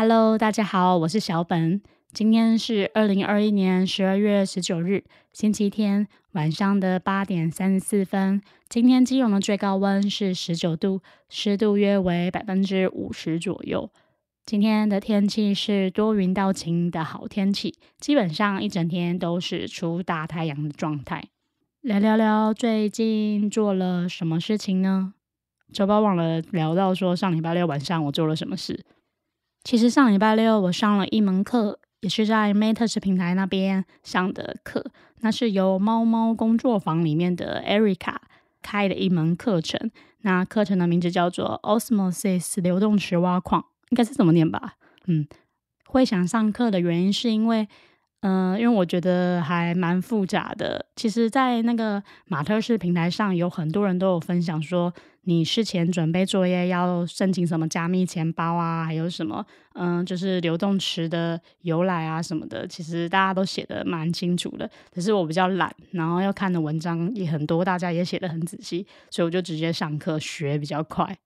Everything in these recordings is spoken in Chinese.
Hello，大家好，我是小本。今天是二零二一年十二月十九日，星期天晚上的八点三十四分。今天基隆的最高温是十九度，湿度约为百分之五十左右。今天的天气是多云到晴的好天气，基本上一整天都是出大太阳的状态。聊聊聊，最近做了什么事情呢？周包忘了聊到说上礼拜六晚上我做了什么事。其实上礼拜六我上了一门课，也是在 Matters 平台那边上的课，那是由猫猫工作坊里面的 Erica 开的一门课程。那课程的名字叫做 Osmosis 流动池挖矿，应该是怎么念吧？嗯，会想上课的原因是因为。嗯，因为我觉得还蛮复杂的。其实，在那个马特式平台上，有很多人都有分享说，你事前准备作业要申请什么加密钱包啊，还有什么，嗯，就是流动池的由来啊什么的。其实大家都写的蛮清楚的，只是我比较懒，然后要看的文章也很多，大家也写的很仔细，所以我就直接上课学比较快。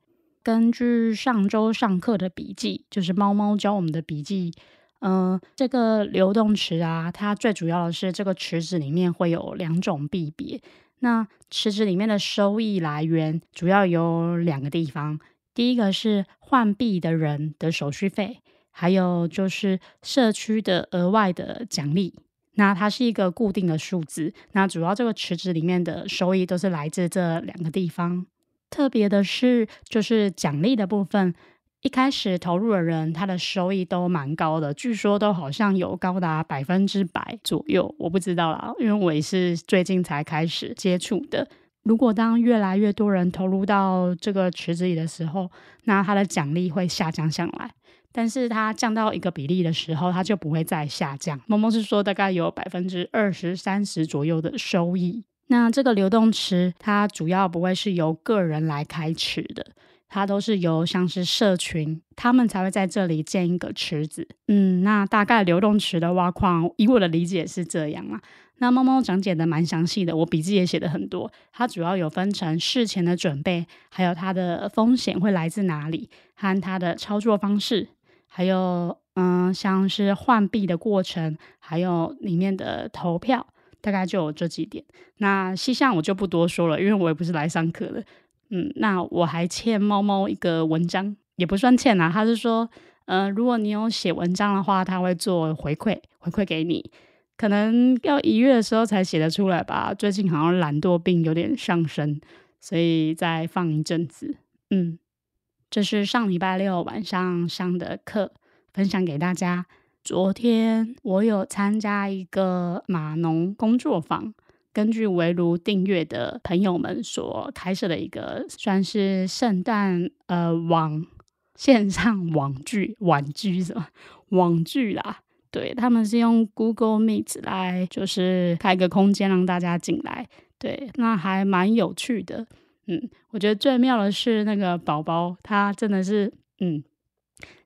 根据上周上课的笔记，就是猫猫教我们的笔记。嗯，这个流动池啊，它最主要的是这个池子里面会有两种币别。那池子里面的收益来源主要有两个地方，第一个是换币的人的手续费，还有就是社区的额外的奖励。那它是一个固定的数字。那主要这个池子里面的收益都是来自这两个地方。特别的是，就是奖励的部分。一开始投入的人，他的收益都蛮高的，据说都好像有高达百分之百左右，我不知道啦，因为我也是最近才开始接触的。如果当越来越多人投入到这个池子里的时候，那它的奖励会下降下来，但是它降到一个比例的时候，它就不会再下降。萌萌是说大概有百分之二十三十左右的收益。那这个流动池，它主要不会是由个人来开池的。它都是由像是社群，他们才会在这里建一个池子。嗯，那大概流动池的挖矿，以我的理解是这样啊。那猫猫讲解的蛮详细的，我笔记也写的很多。它主要有分成事前的准备，还有它的风险会来自哪里，和它的操作方式，还有嗯，像是换币的过程，还有里面的投票，大概就有这几点。那细项我就不多说了，因为我也不是来上课的。嗯，那我还欠猫猫一个文章，也不算欠啊。他是说，嗯，如果你有写文章的话，他会做回馈，回馈给你。可能要一月的时候才写得出来吧。最近好像懒惰病有点上升，所以再放一阵子。嗯，这是上礼拜六晚上上的课，分享给大家。昨天我有参加一个码农工作坊。根据围炉订阅的朋友们所开设的一个算是圣诞呃网线上网剧网剧什么？网剧啦，对他们是用 Google Meet 来就是开个空间让大家进来，对，那还蛮有趣的，嗯，我觉得最妙的是那个宝宝，他真的是嗯。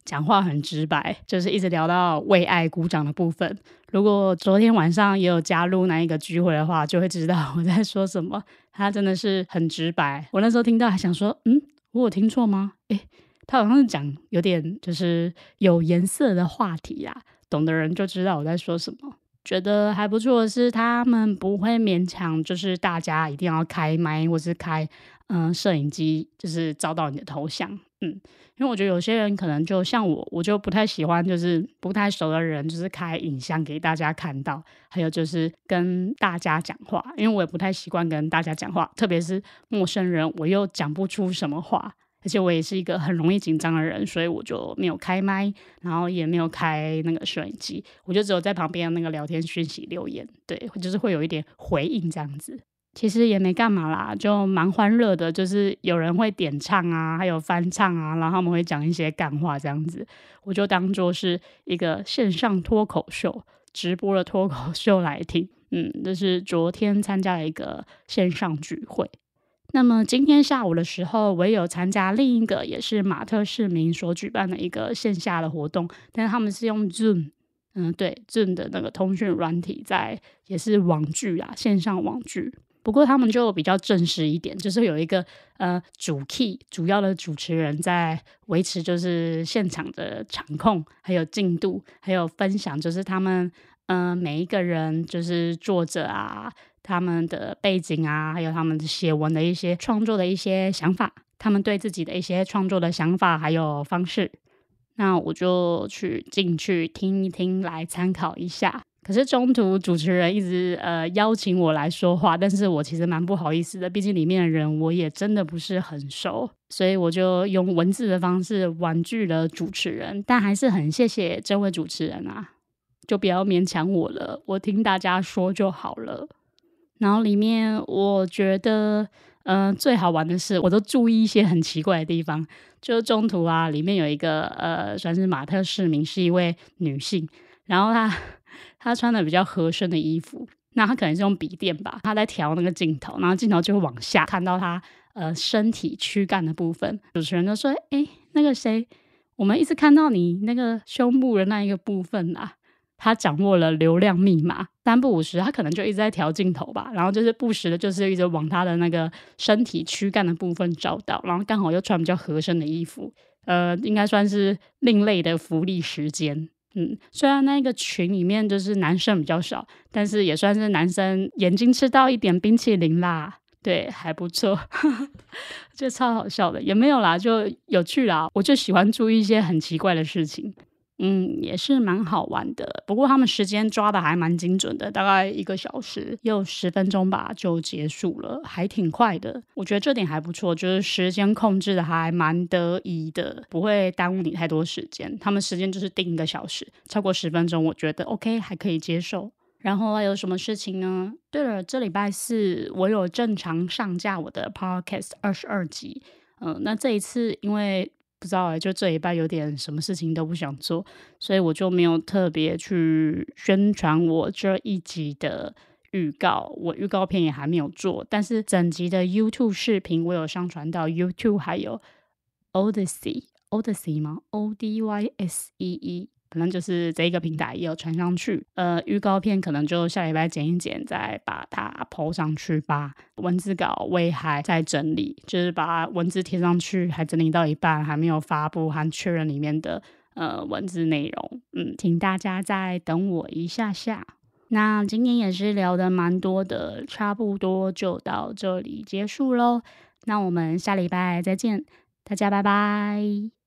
讲话很直白，就是一直聊到为爱鼓掌的部分。如果昨天晚上也有加入那一个聚会的话，就会知道我在说什么。他真的是很直白。我那时候听到还想说，嗯，我有听错吗？诶，他好像是讲有点就是有颜色的话题呀，懂的人就知道我在说什么。觉得还不错的是，他们不会勉强，就是大家一定要开麦或是开嗯摄影机，就是照到你的头像。嗯，因为我觉得有些人可能就像我，我就不太喜欢，就是不太熟的人，就是开影像给大家看到，还有就是跟大家讲话，因为我也不太习惯跟大家讲话，特别是陌生人，我又讲不出什么话，而且我也是一个很容易紧张的人，所以我就没有开麦，然后也没有开那个摄影机，我就只有在旁边那个聊天讯息留言，对，就是会有一点回应这样子。其实也没干嘛啦，就蛮欢乐的。就是有人会点唱啊，还有翻唱啊，然后他们会讲一些干话这样子，我就当做是一个线上脱口秀直播的脱口秀来听。嗯，这是昨天参加了一个线上聚会。那么今天下午的时候，我有参加另一个也是马特市民所举办的一个线下的活动，但是他们是用 Zoom，嗯，对 Zoom 的那个通讯软体，在也是网剧啊，线上网剧。不过他们就比较正式一点，就是有一个呃主 key 主要的主持人在维持，就是现场的场控，还有进度，还有分享，就是他们嗯每一个人就是作者啊，他们的背景啊，还有他们写文的一些创作的一些想法，他们对自己的一些创作的想法还有方式，那我就去进去听一听，来参考一下。可是中途主持人一直呃邀请我来说话，但是我其实蛮不好意思的，毕竟里面的人我也真的不是很熟，所以我就用文字的方式婉拒了主持人。但还是很谢谢这位主持人啊，就不要勉强我了，我听大家说就好了。然后里面我觉得嗯最好玩的是，我都注意一些很奇怪的地方，就中途啊里面有一个呃算是马特市民，是一位女性，然后她。他穿的比较合身的衣服，那他可能是用笔电吧，他在调那个镜头，然后镜头就会往下看到他呃身体躯干的部分。主持人就说：“哎，那个谁，我们一直看到你那个胸部的那一个部分啊。”他掌握了流量密码，三不五时，他可能就一直在调镜头吧，然后就是不时的，就是一直往他的那个身体躯干的部分找到，然后刚好又穿比较合身的衣服，呃，应该算是另类的福利时间。嗯，虽然那个群里面就是男生比较少，但是也算是男生眼睛吃到一点冰淇淋啦，对，还不错，就超好笑的，也没有啦，就有趣啦，我就喜欢注意一些很奇怪的事情。嗯，也是蛮好玩的。不过他们时间抓的还蛮精准的，大概一个小时又十分钟吧就结束了，还挺快的。我觉得这点还不错，就是时间控制的还蛮得意的，不会耽误你太多时间。他们时间就是定一个小时，超过十分钟，我觉得 OK 还可以接受。然后有什么事情呢？对了，这礼拜四我有正常上架我的 Podcast 二十二集。嗯，那这一次因为。不知道哎，就这一半有点什么事情都不想做，所以我就没有特别去宣传我这一集的预告，我预告片也还没有做，但是整集的 YouTube 视频我有上传到 YouTube，还有 Odyssey，Odyssey 吗？O D Y S E E。可能就是这一个平台也有传上去，呃，预告片可能就下礼拜剪一剪，再把它抛上去吧。文字稿我也还在整理，就是把文字贴上去，还整理到一半，还没有发布和确认里面的呃文字内容。嗯，请大家再等我一下下。那今天也是聊的蛮多的，差不多就到这里结束喽。那我们下礼拜再见，大家拜拜。